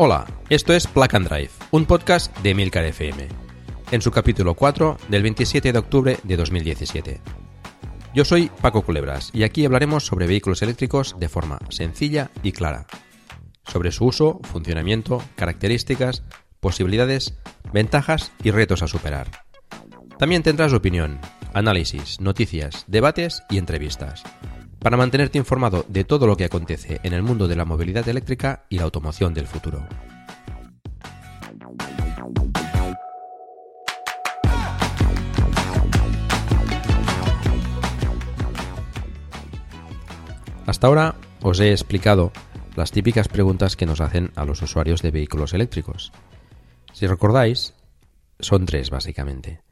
Hola, esto es Plug and Drive, un podcast de Milcar FM, en su capítulo 4 del 27 de octubre de 2017. Yo soy Paco Culebras y aquí hablaremos sobre vehículos eléctricos de forma sencilla y clara, sobre su uso, funcionamiento, características, posibilidades, ventajas y retos a superar. También tendrás opinión, análisis, noticias, debates y entrevistas para mantenerte informado de todo lo que acontece en el mundo de la movilidad eléctrica y la automoción del futuro. Hasta ahora os he explicado las típicas preguntas que nos hacen a los usuarios de vehículos eléctricos. Si recordáis, son tres básicamente.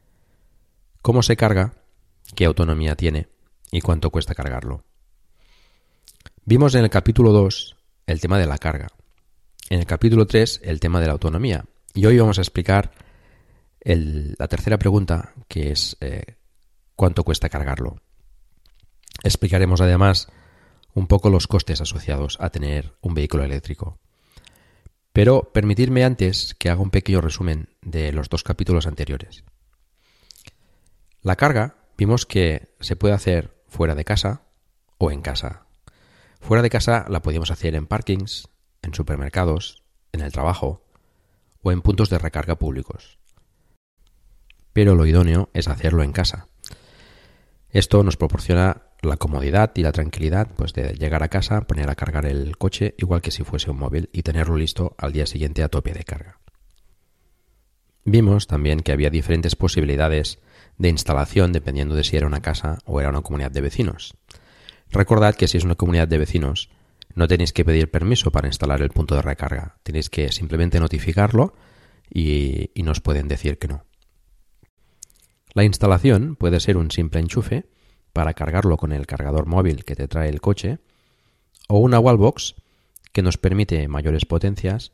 ¿Cómo se carga? ¿Qué autonomía tiene? ¿Y cuánto cuesta cargarlo? Vimos en el capítulo 2 el tema de la carga, en el capítulo 3 el tema de la autonomía y hoy vamos a explicar la tercera pregunta que es eh, cuánto cuesta cargarlo. Explicaremos además un poco los costes asociados a tener un vehículo eléctrico. Pero permitidme antes que haga un pequeño resumen de los dos capítulos anteriores. La carga vimos que se puede hacer fuera de casa o en casa. Fuera de casa la podíamos hacer en parkings, en supermercados, en el trabajo o en puntos de recarga públicos. Pero lo idóneo es hacerlo en casa. Esto nos proporciona la comodidad y la tranquilidad pues de llegar a casa, poner a cargar el coche igual que si fuese un móvil y tenerlo listo al día siguiente a tope de carga. Vimos también que había diferentes posibilidades de instalación dependiendo de si era una casa o era una comunidad de vecinos. Recordad que si es una comunidad de vecinos, no tenéis que pedir permiso para instalar el punto de recarga. Tenéis que simplemente notificarlo y, nos pueden decir que no. La instalación puede ser un simple enchufe para cargarlo con el cargador móvil que te trae el coche o una wallbox que nos permite mayores potencias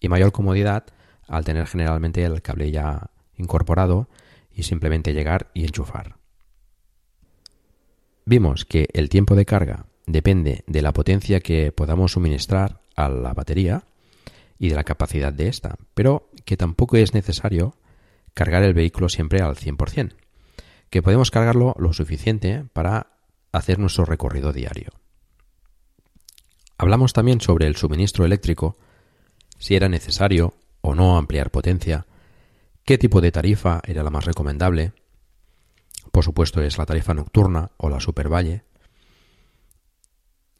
y mayor comodidad al tener generalmente el cable ya incorporado y simplemente llegar y enchufar. Vimos que el tiempo de carga depende de la potencia que podamos suministrar a la batería y de la capacidad de esta, pero que tampoco es necesario cargar el vehículo siempre al 100%, que podemos cargarlo lo suficiente para hacer nuestro recorrido diario. Hablamos también sobre el suministro eléctrico, si era necesario o no ampliar potencia, qué tipo de tarifa era la más recomendable, por supuesto es la tarifa nocturna o la supervalle.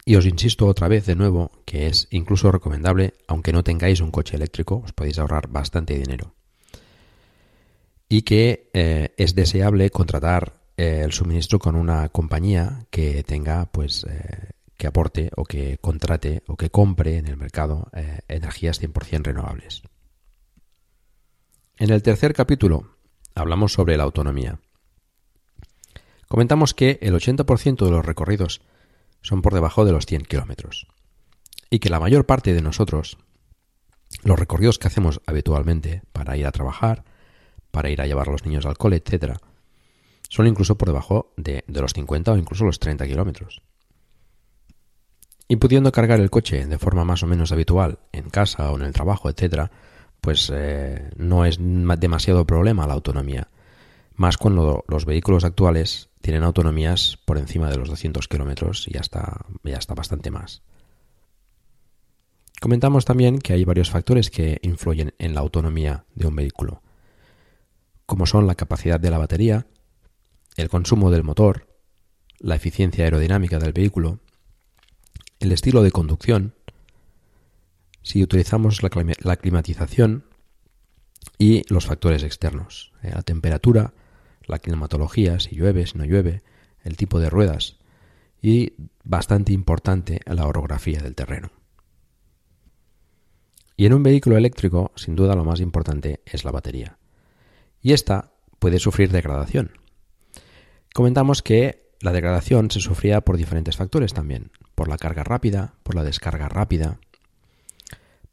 Y os insisto otra vez de nuevo que es incluso recomendable, aunque no tengáis un coche eléctrico, os podéis ahorrar bastante dinero. Y que eh, es deseable contratar eh, el suministro con una compañía que tenga, pues, eh, que aporte o que contrate o que compre en el mercado energías 100% renovables. En el tercer capítulo hablamos sobre la autonomía. Comentamos que el 80% de los recorridos son por debajo de los 100 kilómetros y que la mayor parte de nosotros, los recorridos que hacemos habitualmente para ir a trabajar, para ir a llevar a los niños al cole, etc., son incluso por debajo de, los 50 o incluso los 30 kilómetros. Y pudiendo cargar el coche de forma más o menos habitual en casa o en el trabajo, etc., pues eh, no es demasiado problema la autonomía. Más cuando los vehículos actuales tienen autonomías por encima de los 200 kilómetros y ya está, ya está bastante más. Comentamos también que hay varios factores que influyen en la autonomía de un vehículo, como son la capacidad de la batería, el consumo del motor, la eficiencia aerodinámica del vehículo el estilo de conducción, si utilizamos la, climatización y los factores externos, eh, la temperatura, la climatología, si llueve, si no llueve, el tipo de ruedas y bastante importante la orografía del terreno. Y en un vehículo eléctrico, sin duda lo más importante es la batería. Y esta puede sufrir degradación. Comentamos que la degradación se sufría por diferentes factores también, por la carga rápida, por la descarga rápida,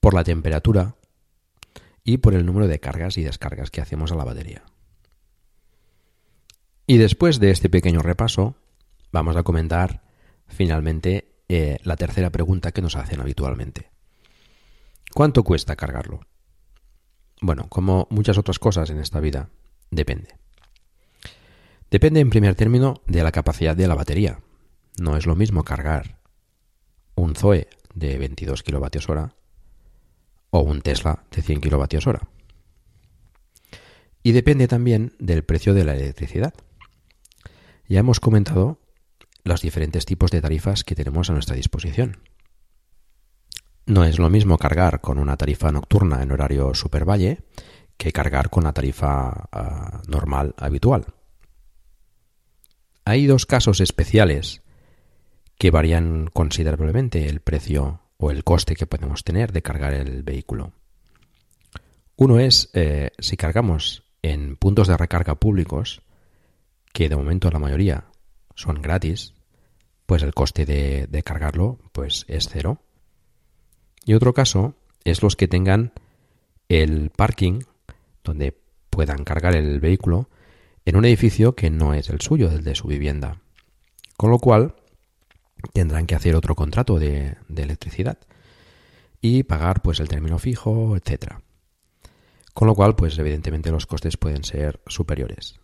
por la temperatura y por el número de cargas y descargas que hacemos a la batería. Y después de este pequeño repaso, vamos a comentar finalmente eh, la tercera pregunta que nos hacen habitualmente. ¿Cuánto cuesta cargarlo? Bueno, como muchas otras cosas en esta vida, depende. Depende en primer término de la capacidad de la batería. No es lo mismo cargar un Zoe de 22 kWh o un Tesla de 100 kWh. Y depende también del precio de la electricidad. Ya hemos comentado los diferentes tipos de tarifas que tenemos a nuestra disposición. No es lo mismo cargar con una tarifa nocturna en horario supervalle que cargar con la tarifa ah, normal habitual. Hay dos casos especiales que varían considerablemente el precio o el coste que podemos tener de cargar el vehículo. Uno es eh, si cargamos en puntos de recarga públicos, que de momento la mayoría son gratis, pues el coste de, cargarlo pues es cero. Y otro caso es los que tengan el parking donde puedan cargar el vehículo en un edificio que no es el suyo, el de su vivienda. Con lo cual tendrán que hacer otro contrato de, de electricidad y pagar pues el término fijo, etcétera. Con lo cual, pues evidentemente los costes pueden ser superiores.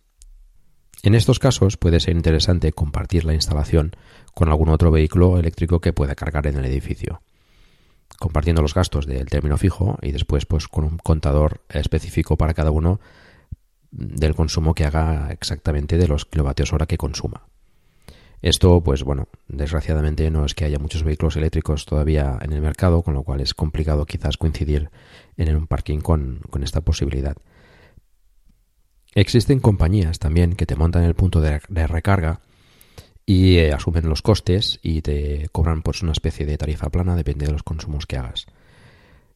En estos casos puede ser interesante compartir la instalación con algún otro vehículo eléctrico que pueda cargar en el edificio compartiendo los gastos del término fijo y después pues con un contador específico para cada uno del consumo que haga exactamente de los kilovatios hora que consuma. Esto, pues bueno, desgraciadamente no es que haya muchos vehículos eléctricos todavía en el mercado, con lo cual es complicado quizás coincidir en un parking con, con esta posibilidad. Existen compañías también que te montan el punto de, recarga y eh, asumen los costes y te cobran pues una especie de tarifa plana depende de los consumos que hagas.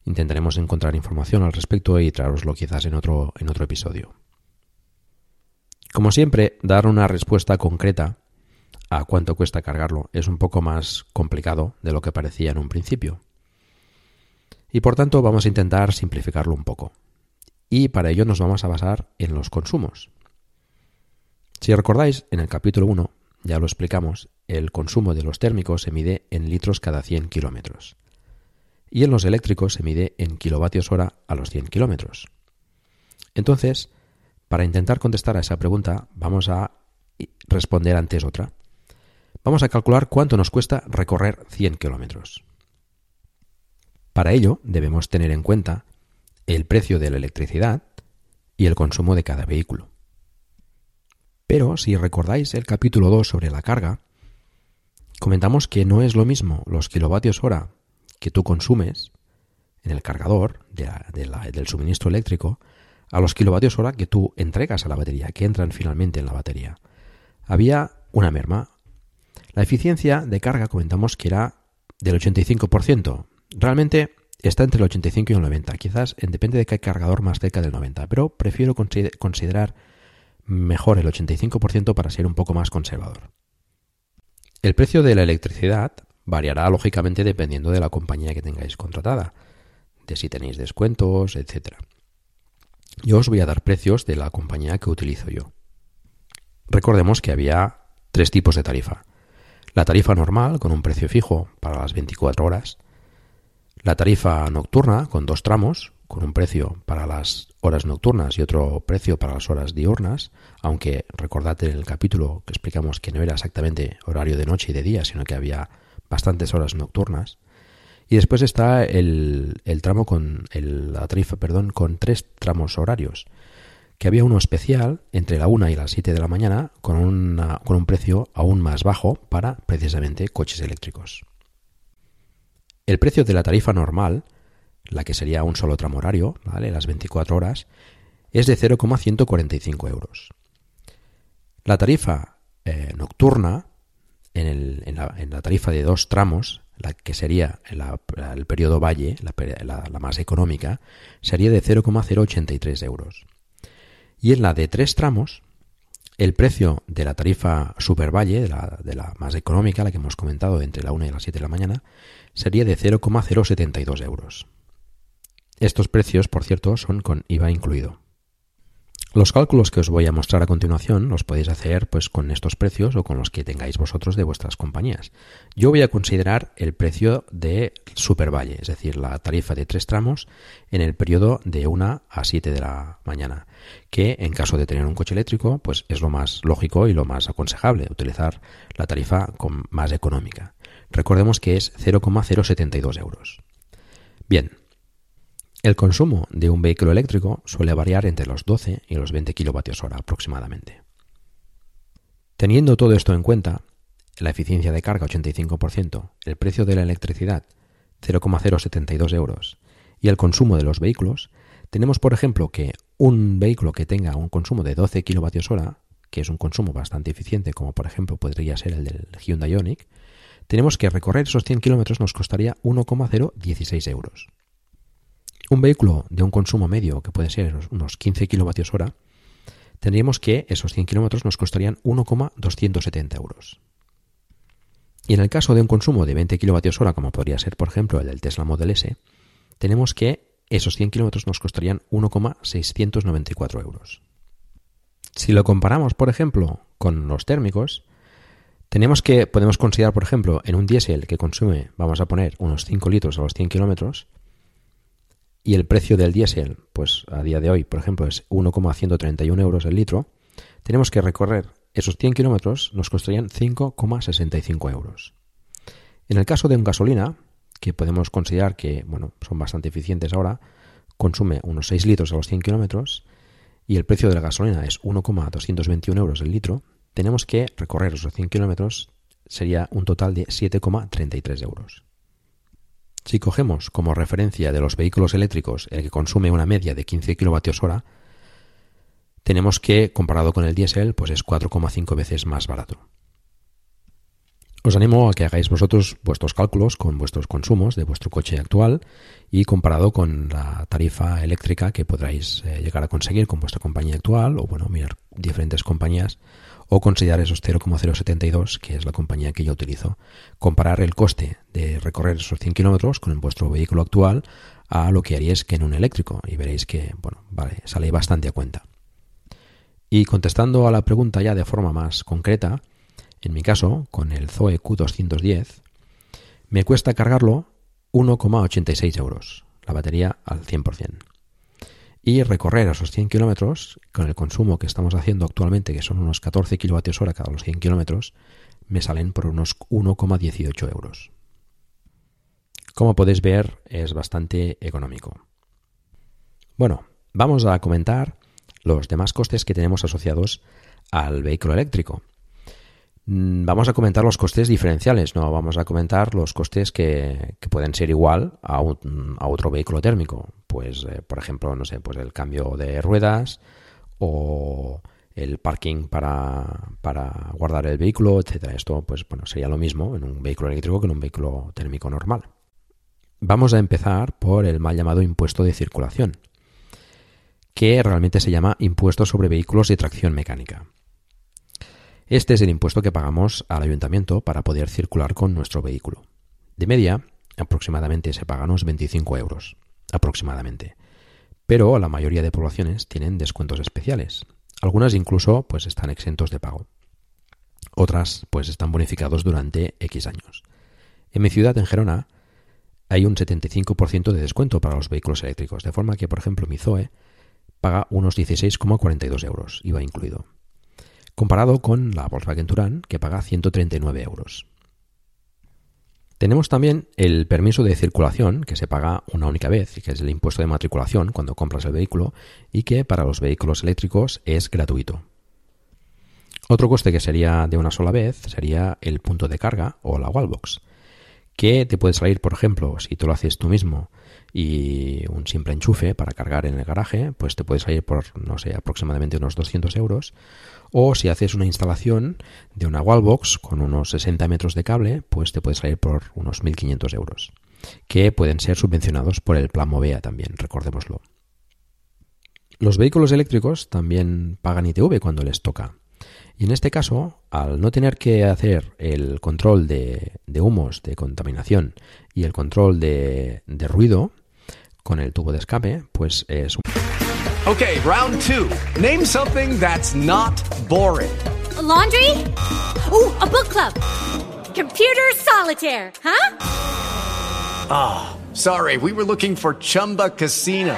Intentaremos encontrar información al respecto y traeroslo quizás en otro, en otro episodio. Como siempre, dar una respuesta concreta a cuánto cuesta cargarlo es un poco más complicado de lo que parecía en un principio. Y por tanto vamos a intentar simplificarlo un poco. Y para ello nos vamos a basar en los consumos. Si recordáis, en el capítulo 1 ya lo explicamos, el consumo de los térmicos se mide en litros cada 100 kilómetros y en los eléctricos se mide en kilovatios hora a los 100 kilómetros. Entonces, para intentar contestar a esa pregunta, vamos a responder antes otra. Vamos a calcular cuánto nos cuesta recorrer 100 kilómetros. Para ello, debemos tener en cuenta el precio de la electricidad y el consumo de cada vehículo. Pero si recordáis el capítulo 2 sobre la carga, comentamos que no es lo mismo los kilovatios hora que tú consumes en el cargador del suministro eléctrico a los kilovatios hora que tú entregas a la batería, que entran finalmente en la batería. Había una merma. La eficiencia de carga comentamos que era del 85%. Realmente está entre el 85 y el 90. Quizás depende de qué cargador más cerca del 90, pero prefiero considerar mejor el 85% para ser un poco más conservador. El precio de la electricidad variará lógicamente dependiendo de la compañía que tengáis contratada, de si tenéis descuentos, etc. Yo os voy a dar precios de la compañía que utilizo yo. Recordemos que había tres tipos de tarifa. La tarifa normal con un precio fijo para las 24 horas, la tarifa nocturna con dos tramos, con un precio para las horas nocturnas y otro precio para las horas diurnas, aunque recordad en el capítulo que explicamos que no era exactamente horario de noche y de día, sino que había bastantes horas nocturnas. Y después está el, tramo con la tarifa, perdón, con tres tramos horarios, que había uno especial entre la 1 y las 7 de la mañana con, con un precio aún más bajo para precisamente coches eléctricos. El precio de la tarifa normal, la que sería un solo tramo horario, ¿vale? las 24 horas, es de 0,145 euros. La tarifa eh, nocturna, en, la, tarifa de dos tramos, la que sería el periodo valle, la, la más económica, sería de 0,083 euros. Y en la de tres tramos, el precio de la tarifa Supervalle, de la, de la más económica, la que hemos comentado entre la 1 y las 7 de la mañana, sería de 0,072 euros. Estos precios, por cierto, son con IVA incluido. Los cálculos que os voy a mostrar a continuación los podéis hacer pues con estos precios o con los que tengáis vosotros de vuestras compañías. Yo voy a considerar el precio de Supervalle, es decir, la tarifa de tres tramos en el periodo de 1 a 7 de la mañana, que en caso de tener un coche eléctrico, pues es lo más lógico y lo más aconsejable, utilizar la tarifa más económica. Recordemos que es 0,072 euros. Bien, el consumo de un vehículo eléctrico suele variar entre los 12 y los 20 kWh aproximadamente. Teniendo todo esto en cuenta, la eficiencia de carga 85%, el precio de la electricidad 0,072 euros y el consumo de los vehículos, tenemos por ejemplo que un vehículo que tenga un consumo de 12 kWh, que es un consumo bastante eficiente como por ejemplo podría ser el del Hyundai Ioniq, tenemos que recorrer esos 100 kilómetros nos costaría 1,016 euros. Un vehículo de un consumo medio, que puede ser unos 15 kilovatios hora, tendríamos que esos 100 kilómetros nos costarían 1,270 euros. Y en el caso de un consumo de 20 kilovatios hora, como podría ser, por ejemplo, el del Tesla Model S, tenemos que esos 100 kilómetros nos costarían 1,694 euros. Si lo comparamos, por ejemplo, con los térmicos, tenemos que, podemos considerar, por ejemplo, en un diésel que consume, vamos a poner, unos 5 litros a los 100 kilómetros, y el precio del diésel, pues a día de hoy, por ejemplo, es 1,131 euros el litro, tenemos que recorrer esos 100 kilómetros, nos costarían 5,65 euros. En el caso de un gasolina, que podemos considerar que bueno, son bastante eficientes ahora, consume unos 6 litros a los 100 kilómetros y el precio de la gasolina es 1,221 euros el litro, tenemos que recorrer esos 100 kilómetros, sería un total de 7,33 euros. Si cogemos como referencia de los vehículos eléctricos el que consume una media de 15 kWh, tenemos que, comparado con el diésel, pues es 4,5 veces más barato. Os animo a que hagáis vosotros vuestros cálculos con vuestros consumos de vuestro coche actual y comparado con la tarifa eléctrica que podráis eh, llegar a conseguir con vuestra compañía actual o bueno, mirar diferentes compañías o considerar esos 0,072, que es la compañía que yo utilizo. Comparar el coste de recorrer esos 100 kilómetros con vuestro vehículo actual a lo que haríais que en un eléctrico y veréis que, bueno, vale, sale bastante a cuenta. Y contestando a la pregunta ya de forma más concreta, en mi caso, con el Zoe Q210, me cuesta cargarlo 1,86 euros, la batería al 100% y recorrer esos 100 kilómetros con el consumo que estamos haciendo actualmente, que son unos 14 kilovatios hora cada los 100 kilómetros, me salen por unos 1,18 euros. Como podéis ver, es bastante económico. Bueno, vamos a comentar los demás costes que tenemos asociados al vehículo eléctrico. Mm, vamos a comentar los costes diferenciales, no vamos a comentar los costes que, pueden ser igual a, otro vehículo térmico. Pues, eh, por ejemplo, no sé, pues el cambio de ruedas o el parking para, para guardar el vehículo, etcétera. Esto, pues bueno, sería lo mismo en un vehículo eléctrico que en un vehículo térmico normal. Vamos a empezar por el mal llamado impuesto de circulación, que realmente se llama impuesto sobre vehículos de tracción mecánica. Este es el impuesto que pagamos al ayuntamiento para poder circular con nuestro vehículo. De media, aproximadamente se pagan unos 25 euros, aproximadamente. Pero la mayoría de poblaciones tienen descuentos especiales. Algunas incluso pues están exentos de pago. Otras pues están bonificados durante X años. En mi ciudad, en Gerona, hay un 75% de descuento para los vehículos eléctricos, de forma que, por ejemplo, mi Zoe paga unos 16,42 euros, IVA incluido comparado con la Volkswagen Touran, que paga 139 euros. Tenemos también el permiso de circulación, que se paga una única vez, y que es el impuesto de matriculación cuando compras el vehículo, y que para los vehículos eléctricos es gratuito. Otro coste que sería de una sola vez sería el punto de carga o la wallbox, que te puede salir, por ejemplo, si tú lo haces tú mismo y un simple enchufe para cargar en el garaje, pues te puede salir por, no sé, aproximadamente unos 200 euros. O si haces una instalación de una wallbox con unos 60 metros de cable, pues te puede salir por unos 1.500 euros, que pueden ser subvencionados por el plan Movea también, recordémoslo. Los vehículos eléctricos también pagan ITV cuando les toca. Y en este caso, al no tener que hacer el control de, humos, de contaminación y el control de, de ruido, con el tubo de escape, pues es un... Ok, round two. Name something that's not boring. laundry? Oh, a book club. Computer solitaire, huh? Ah, sorry, we were looking for Chumba Casino.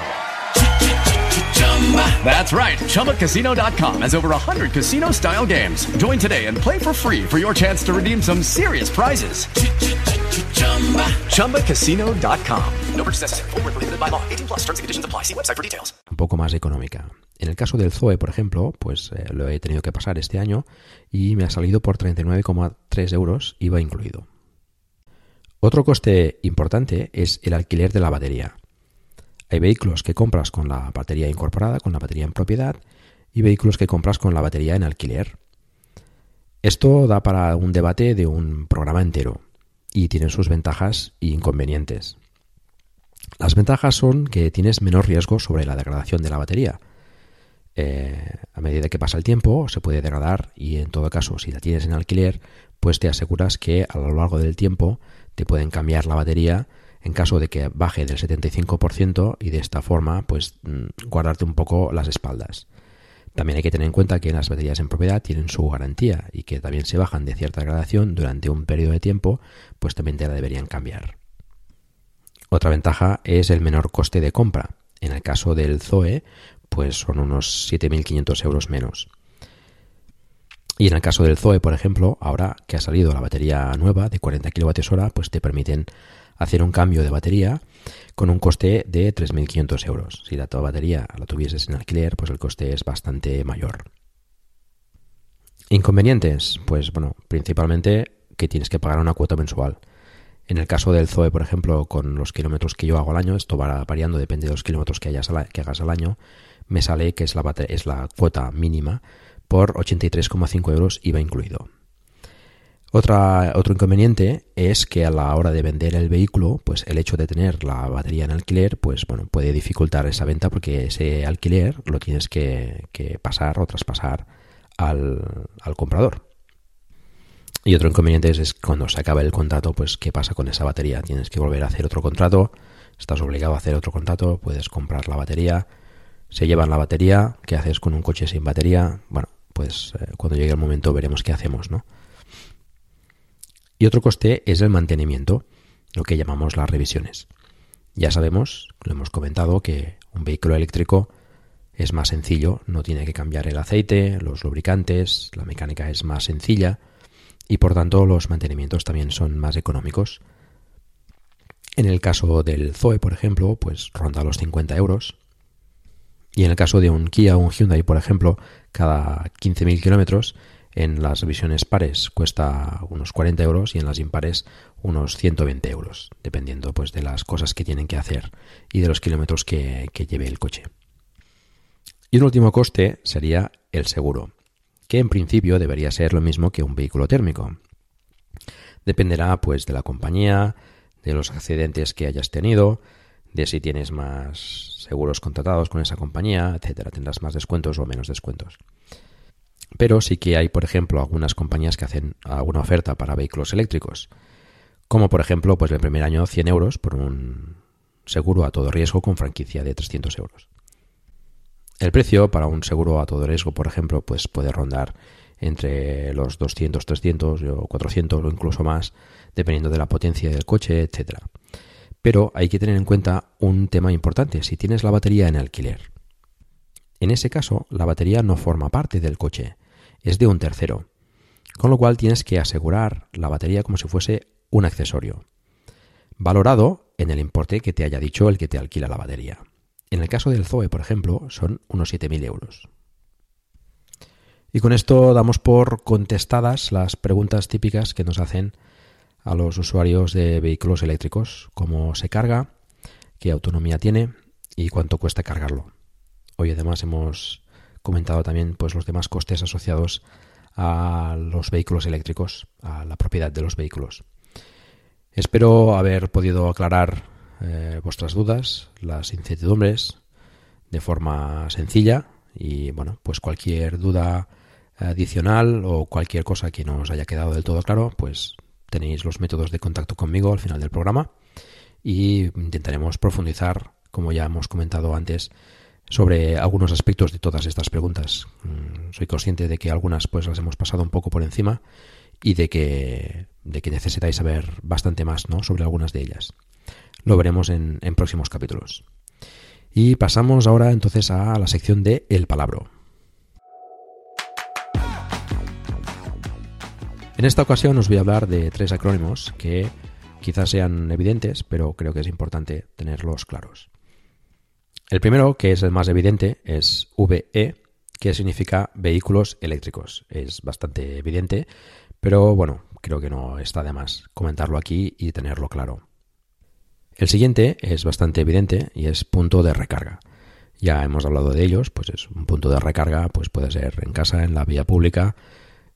That's right. ChumbaCasino.com has over 100 casino style games. Join today and play for free for your chance to redeem some serious prizes. ChumbaCasino.com. No purchase necessary. Full prohibited by law. 18 plus terms and conditions apply. See website for details. Un poco más económica. En el caso del Zoe, por ejemplo, pues eh, lo he tenido que pasar este año y me ha salido por 39,3 euros, IVA incluido. Otro coste importante es el alquiler de la batería. Hay vehículos que compras con la batería incorporada, con la batería en propiedad, y vehículos que compras con la batería en alquiler. Esto da para un debate de un programa entero y tiene sus ventajas e inconvenientes. Las ventajas son que tienes menor riesgo sobre la degradación de la batería. Eh, a medida que pasa el tiempo se puede degradar y en todo caso si la tienes en alquiler pues te aseguras que a lo largo del tiempo te pueden cambiar la batería en caso de que baje del 75% y de esta forma pues mm, guardarte un poco las espaldas. También hay que tener en cuenta que las baterías en propiedad tienen su garantía y que también se bajan de cierta gradación durante un periodo de tiempo, pues también te la deberían cambiar. Otra ventaja es el menor coste de compra. En el caso del Zoe, pues son unos 7.500 euros menos. Y en el caso del Zoe, por ejemplo, ahora que ha salido la batería nueva de 40 kWh, pues te permiten hacer un cambio de batería con un coste de 3.500 euros. Si la toda batería la tuvieses en alquiler, pues el coste es bastante mayor. Inconvenientes, pues bueno, principalmente que tienes que pagar una cuota mensual. En el caso del Zoe, por ejemplo, con los kilómetros que yo hago al año, esto va variando, depende de los kilómetros que hagas al año, me sale que es la, es la cuota mínima por 83,5 euros IVA incluido. Otra, otro inconveniente es que a la hora de vender el vehículo, pues el hecho de tener la batería en alquiler, pues bueno, puede dificultar esa venta porque ese alquiler lo tienes que, pasar o traspasar al, al, comprador. Y otro inconveniente es, es, cuando se acaba el contrato, pues qué pasa con esa batería. Tienes que volver a hacer otro contrato, estás obligado a hacer otro contrato, puedes comprar la batería, se llevan la batería, ¿qué haces con un coche sin batería? Bueno, pues eh, cuando llegue el momento veremos qué hacemos, ¿no? Y otro coste es el mantenimiento, lo que llamamos las revisiones. Ya sabemos, lo hemos comentado, que un vehículo eléctrico es más sencillo, no tiene que cambiar el aceite, los lubricantes, la mecánica es más sencilla y por tanto los mantenimientos también son más económicos. En el caso del Zoe, por ejemplo, pues ronda los 50 euros. Y en el caso de un Kia o un Hyundai, por ejemplo, cada 15.000 kilómetros en las revisiones pares cuesta unos 40 euros y en las impares unos 120 euros, dependiendo pues de las cosas que tienen que hacer y de los kilómetros que, que lleve el coche. Y un último coste sería el seguro, que en principio debería ser lo mismo que un vehículo térmico. Dependerá pues de la compañía, de los accidentes que hayas tenido, de si tienes más seguros contratados con esa compañía, etcétera, tendrás más descuentos o menos descuentos. Pero sí que hay, por ejemplo, algunas compañías que hacen alguna oferta para vehículos eléctricos. Como por ejemplo, pues el primer año 100 euros por un seguro a todo riesgo con franquicia de 300 euros. El precio para un seguro a todo riesgo, por ejemplo, pues puede rondar entre los 200, 300 o 400 o incluso más, dependiendo de la potencia del coche, etc. Pero hay que tener en cuenta un tema importante. Si tienes la batería en alquiler, en ese caso, la batería no forma parte del coche, es de un tercero, con lo cual tienes que asegurar la batería como si fuese un accesorio, valorado en el importe que te haya dicho el que te alquila la batería. En el caso del Zoe, por ejemplo, son unos 7.000 euros. Y con esto damos por contestadas las preguntas típicas que nos hacen a los usuarios de vehículos eléctricos, cómo se carga, qué autonomía tiene y cuánto cuesta cargarlo. Hoy además hemos comentado también pues los demás costes asociados a los vehículos eléctricos, a la propiedad de los vehículos. Espero haber podido aclarar eh, vuestras dudas, las incertidumbres de forma sencilla y bueno, pues cualquier duda adicional o cualquier cosa que no os haya quedado del todo claro, pues tenéis los métodos de contacto conmigo al final del programa y intentaremos profundizar, como ya hemos comentado antes, sobre algunos aspectos de todas estas preguntas. Mm, soy consciente de que algunas pues las hemos pasado un poco por encima y de que, de que necesitáis saber bastante más ¿no? sobre algunas de ellas. Lo veremos en, en próximos capítulos. Y pasamos ahora entonces a la sección de El Palabro. En esta ocasión os voy a hablar de tres acrónimos que quizás sean evidentes, pero creo que es importante tenerlos claros. El primero, que es el más evidente, es VE, que significa vehículos eléctricos. Es bastante evidente, pero bueno, creo que no está de más comentarlo aquí y tenerlo claro. El siguiente es bastante evidente y es punto de recarga. Ya hemos hablado de ellos, pues es un punto de recarga, pues puede ser en casa, en la vía pública,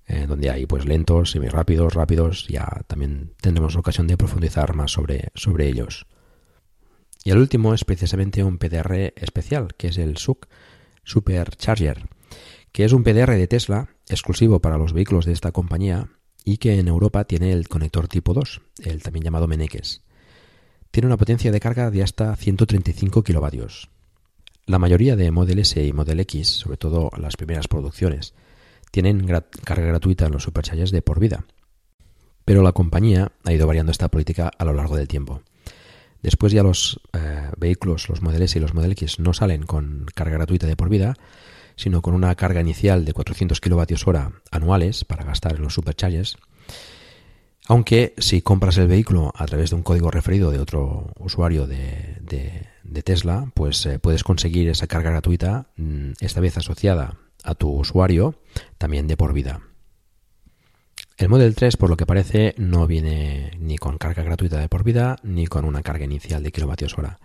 eh, donde hay pues lentos, semirápidos, rápidos, ya también tendremos ocasión de profundizar más sobre, sobre ellos. Y el último es precisamente un PDR especial, que es el SUC Supercharger, que es un PDR de Tesla exclusivo para los vehículos de esta compañía y que en Europa tiene el conector tipo 2, el también llamado Meneques. Tiene una potencia de carga de hasta 135 kilovatios. La mayoría de Model S y Model X, sobre todo las primeras producciones, tienen carga gratuita en los superchargers de por vida. Pero la compañía ha ido variando esta política a lo largo del tiempo. Después ya los eh, vehículos, los Model S y los Model X no salen con carga gratuita de por vida, sino con una carga inicial de 400 kWh anuales para gastar en los superchargers. Aunque si compras el vehículo a través de un código referido de otro usuario de, Tesla, pues eh, puedes conseguir esa carga gratuita, mm, esta vez asociada a tu usuario también de por vida. El Model 3, por lo que parece, no viene ni con carga gratuita de por vida ni con una carga inicial de kilovatios hora,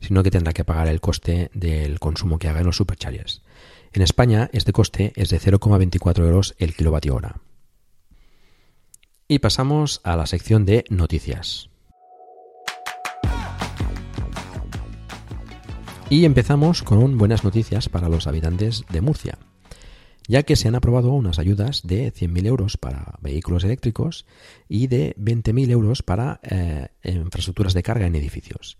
sino que tendrá que pagar el coste del consumo que haga en los superchargers. En España, este coste es de 0,24 euros el kilovatio hora. Y pasamos a la sección de noticias. Y empezamos con buenas noticias para los habitantes de Murcia ya que se han aprobado unas ayudas de 100.000 euros para vehículos eléctricos y de 20.000 euros para eh, infraestructuras de carga en edificios,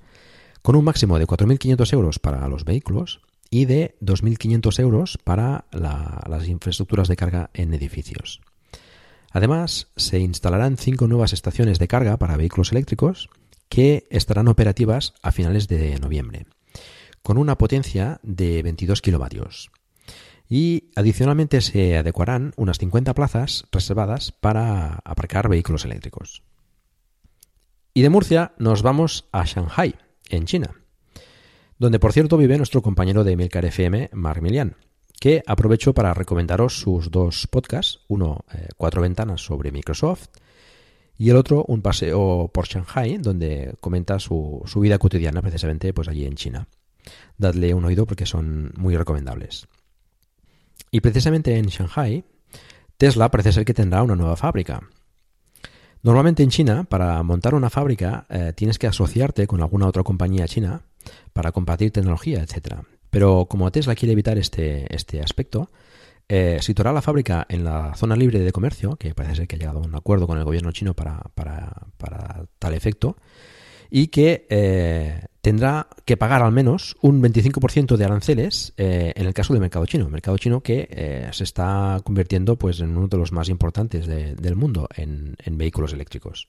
con un máximo de 4.500 euros para los vehículos y de 2.500 euros para las infraestructuras de carga en edificios. Además, se instalarán cinco nuevas estaciones de carga para vehículos eléctricos que estarán operativas a finales de noviembre, con una potencia de 22 kilovatios y adicionalmente se adecuarán unas 50 plazas reservadas para aparcar vehículos eléctricos. Y de Murcia nos vamos a Shanghai, en China, donde por cierto vive nuestro compañero de Milcar FM, Mark Milian, que aprovecho para recomendaros sus dos podcasts, uno eh, Cuatro Ventanas sobre Microsoft y el otro Un paseo por Shanghai, donde comenta su, su vida cotidiana precisamente pues allí en China. Dadle un oído porque son muy recomendables. Y precisamente en Shanghai, Tesla parece ser que tendrá una nueva fábrica. Normalmente en China, para montar una fábrica, eh, tienes que asociarte con alguna otra compañía china para compartir tecnología, etc. Pero como Tesla quiere evitar este, este aspecto, eh, situará la fábrica en la zona libre de comercio, que parece ser que ha llegado a un acuerdo con el gobierno chino para, para, para tal efecto, y que eh, tendrá que pagar al menos un 25% de aranceles eh, en el caso del mercado chino. Mercado chino que eh, se está convirtiendo pues, en uno de los más importantes del mundo en, en vehículos eléctricos.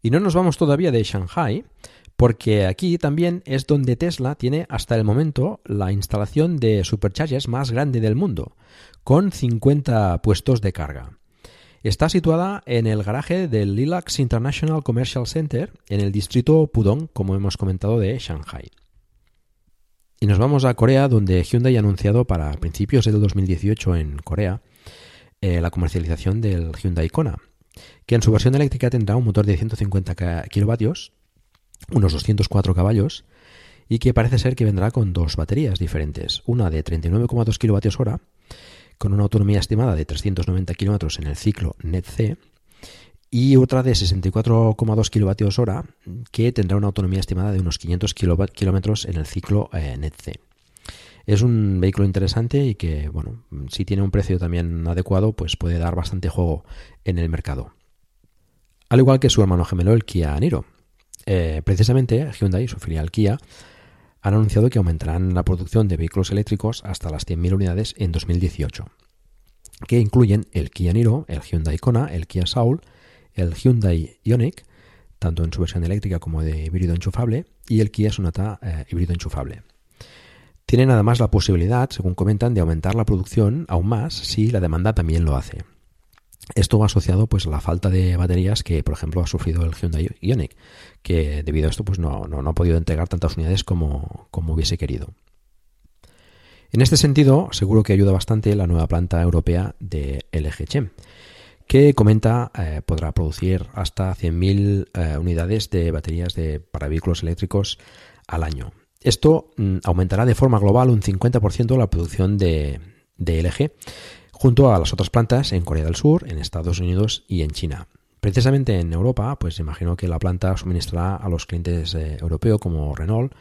Y no nos vamos todavía de Shanghai, porque aquí también es donde Tesla tiene hasta el momento la instalación de superchargers más grande del mundo, con 50 puestos de carga. Está situada en el garaje del Lilacs International Commercial Center en el distrito Pudong, como hemos comentado, de Shanghai. Y nos vamos a Corea, donde Hyundai ha anunciado para principios del 2018 en Corea eh, la comercialización del Hyundai Kona, que en su versión eléctrica tendrá un motor de 150 kilovatios, unos 204 caballos, y que parece ser que vendrá con dos baterías diferentes, una de 39,2 kilovatios hora, con una autonomía estimada de 390 kilómetros en el ciclo NET-C, y otra de 64,2 kilovatios hora, que tendrá una autonomía estimada de unos 500 kilómetros en el ciclo eh, NET-C. Es un vehículo interesante y que, bueno, si tiene un precio también adecuado, pues puede dar bastante juego en el mercado. Al igual que su hermano gemelo, el Kia Niro. Eh, precisamente, Hyundai, su filial Kia, han anunciado que aumentarán la producción de vehículos eléctricos hasta las 100.000 unidades en 2018, que incluyen el Kia Niro, el Hyundai Kona, el Kia Soul, el Hyundai Ioniq, tanto en su versión eléctrica como de híbrido enchufable, y el Kia Sonata eh, híbrido enchufable. Tienen además la posibilidad, según comentan, de aumentar la producción aún más si la demanda también lo hace. Esto va asociado pues a la falta de baterías que, por ejemplo, ha sufrido el Hyundai Ioniq, que debido a esto pues no, no, ha podido entregar tantas unidades como, como hubiese querido. En este sentido, seguro que ayuda bastante la nueva planta europea de LG Chem, que comenta eh, podrá producir hasta 100.000 eh, unidades de baterías de, para vehículos eléctricos al año. Esto mm, aumentará de forma global un 50% la producción de, LG, junto a las otras plantas en Corea del Sur, en Estados Unidos y en China. Precisamente en Europa, pues imagino que la planta suministrará a los clientes eh, europeos como Renault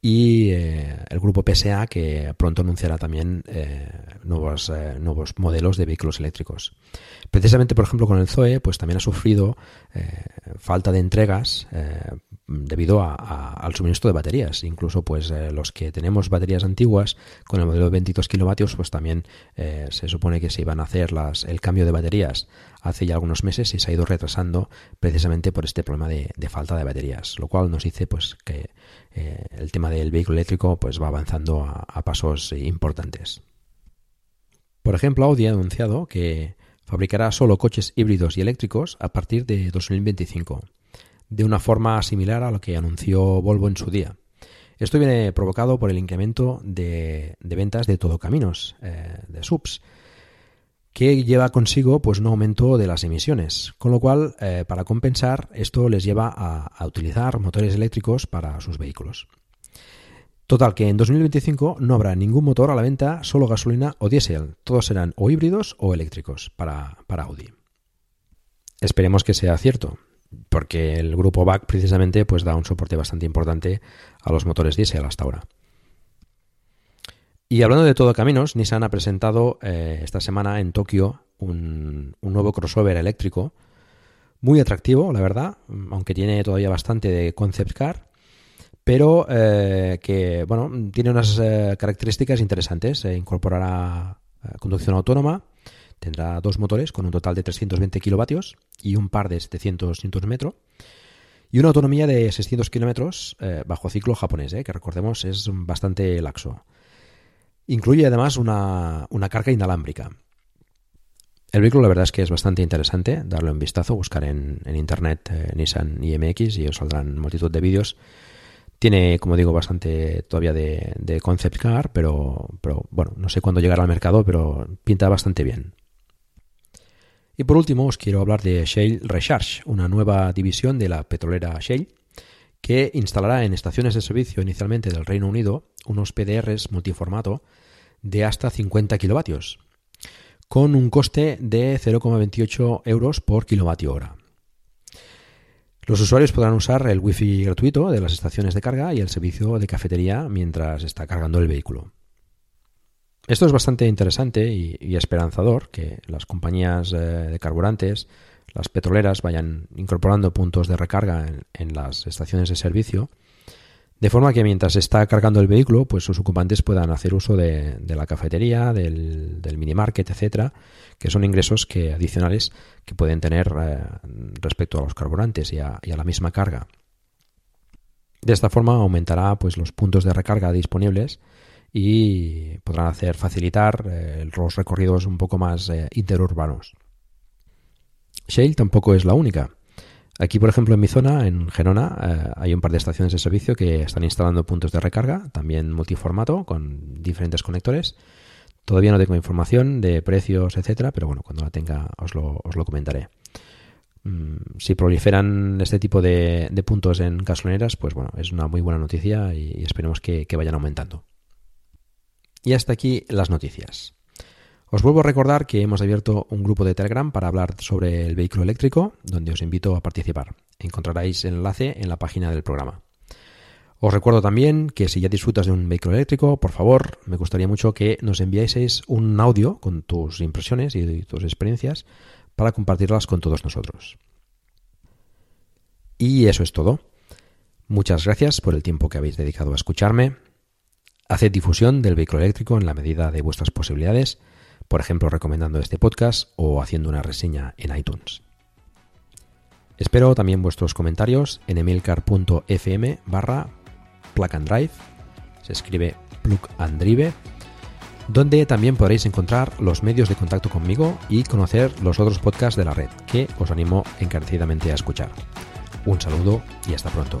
y eh, el grupo PSA que pronto anunciará también eh, nuevos, nuevos modelos de vehículos eléctricos. Precisamente, por ejemplo, con el Zoe, pues también ha sufrido falta de entregas debido al suministro de baterías. Incluso pues eh, los que tenemos baterías antiguas con el modelo de 22 kilovatios pues también eh, se supone que se iban a hacer las, el cambio de baterías hace ya algunos meses y se ha ido retrasando precisamente por este problema de, falta de baterías, lo cual nos dice pues que eh, el tema del vehículo eléctrico pues va avanzando a, a pasos importantes. Por ejemplo, Audi ha anunciado que fabricará solo coches híbridos y eléctricos a partir de 2025 de una forma similar a lo que anunció Volvo en su día. Esto viene provocado por el incremento de, ventas de todo caminos, eh, de subs, que lleva consigo pues, un aumento de las emisiones, con lo cual, eh, para compensar, esto les lleva a, a utilizar motores eléctricos para sus vehículos. Total, que en 2025 no habrá ningún motor a la venta, solo gasolina o diésel. Todos serán o híbridos o eléctricos para, para Audi. Esperemos que sea cierto porque el grupo BAC precisamente pues da un soporte bastante importante a los motores diésel hasta ahora. Y hablando de todo caminos, Nissan ha presentado eh, esta semana en Tokio un, nuevo crossover eléctrico muy atractivo, la verdad, aunque tiene todavía bastante de concept car, pero eh, que bueno tiene unas eh, características interesantes. incorporará conducción autónoma, Tendrá dos motores con un total de 320 kilovatios y un par de 700 Nm y una autonomía de 600 kilómetros eh, bajo ciclo japonés, eh, que recordemos es bastante laxo. Incluye además una, carga inalámbrica. El vehículo la verdad es que es bastante interesante, darle un vistazo, buscar en, internet eh, Nissan IMX y os saldrán multitud de vídeos. Tiene, como digo, bastante todavía de, de concept car, pero, pero bueno, no sé cuándo llegará al mercado, pero pinta bastante bien. Y por último os quiero hablar de Shale Recharge, una nueva división de la petrolera Shale que instalará en estaciones de servicio inicialmente del Reino Unido unos PDRs multiformato de hasta 50 kilovatios, con un coste de 0,28 euros por kilovatio hora. Los usuarios podrán usar el wifi gratuito de las estaciones de carga y el servicio de cafetería mientras está cargando el vehículo. Esto es bastante interesante y, esperanzador que las compañías eh, de carburantes, las petroleras, vayan incorporando puntos de recarga en, las estaciones de servicio, de forma que mientras está cargando el vehículo, pues sus ocupantes puedan hacer uso de, la cafetería, del, del mini market, etcétera, que son ingresos que adicionales que pueden tener eh, respecto a los carburantes y a, y a la misma carga. De esta forma aumentará pues los puntos de recarga disponibles y podrán hacer facilitar eh, los recorridos un poco más eh, interurbanos. Shale tampoco es la única. Aquí, por ejemplo, en mi zona, en Gerona, eh, hay un par de estaciones de servicio que están instalando puntos de recarga, también multiformato, con diferentes conectores. Todavía no tengo información de precios, etcétera, pero bueno, cuando la tenga os lo, comentaré. Mm, si proliferan este tipo de, puntos en gasolineras, pues bueno, es una muy buena noticia y, esperemos que vayan aumentando. Y hasta aquí las noticias. Os vuelvo a recordar que hemos abierto un grupo de Telegram para hablar sobre el vehículo eléctrico, donde os invito a participar. Encontraréis el enlace en la página del programa. Os recuerdo también que si ya disfrutas de un vehículo eléctrico, por favor, me gustaría mucho que nos enviaseis un audio con tus impresiones y tus experiencias para compartirlas con todos nosotros. Y eso es todo. Muchas gracias por el tiempo que habéis dedicado a escucharme. Haced difusión del vehículo eléctrico en la medida de vuestras posibilidades, por ejemplo recomendando este podcast o haciendo una reseña en iTunes. Espero también vuestros comentarios en emilcar.fm barra plug and drive, se escribe plug and drive, donde también podréis encontrar los medios de contacto conmigo y conocer los otros podcasts de la red, que os animo encarecidamente a escuchar. Un saludo y hasta pronto.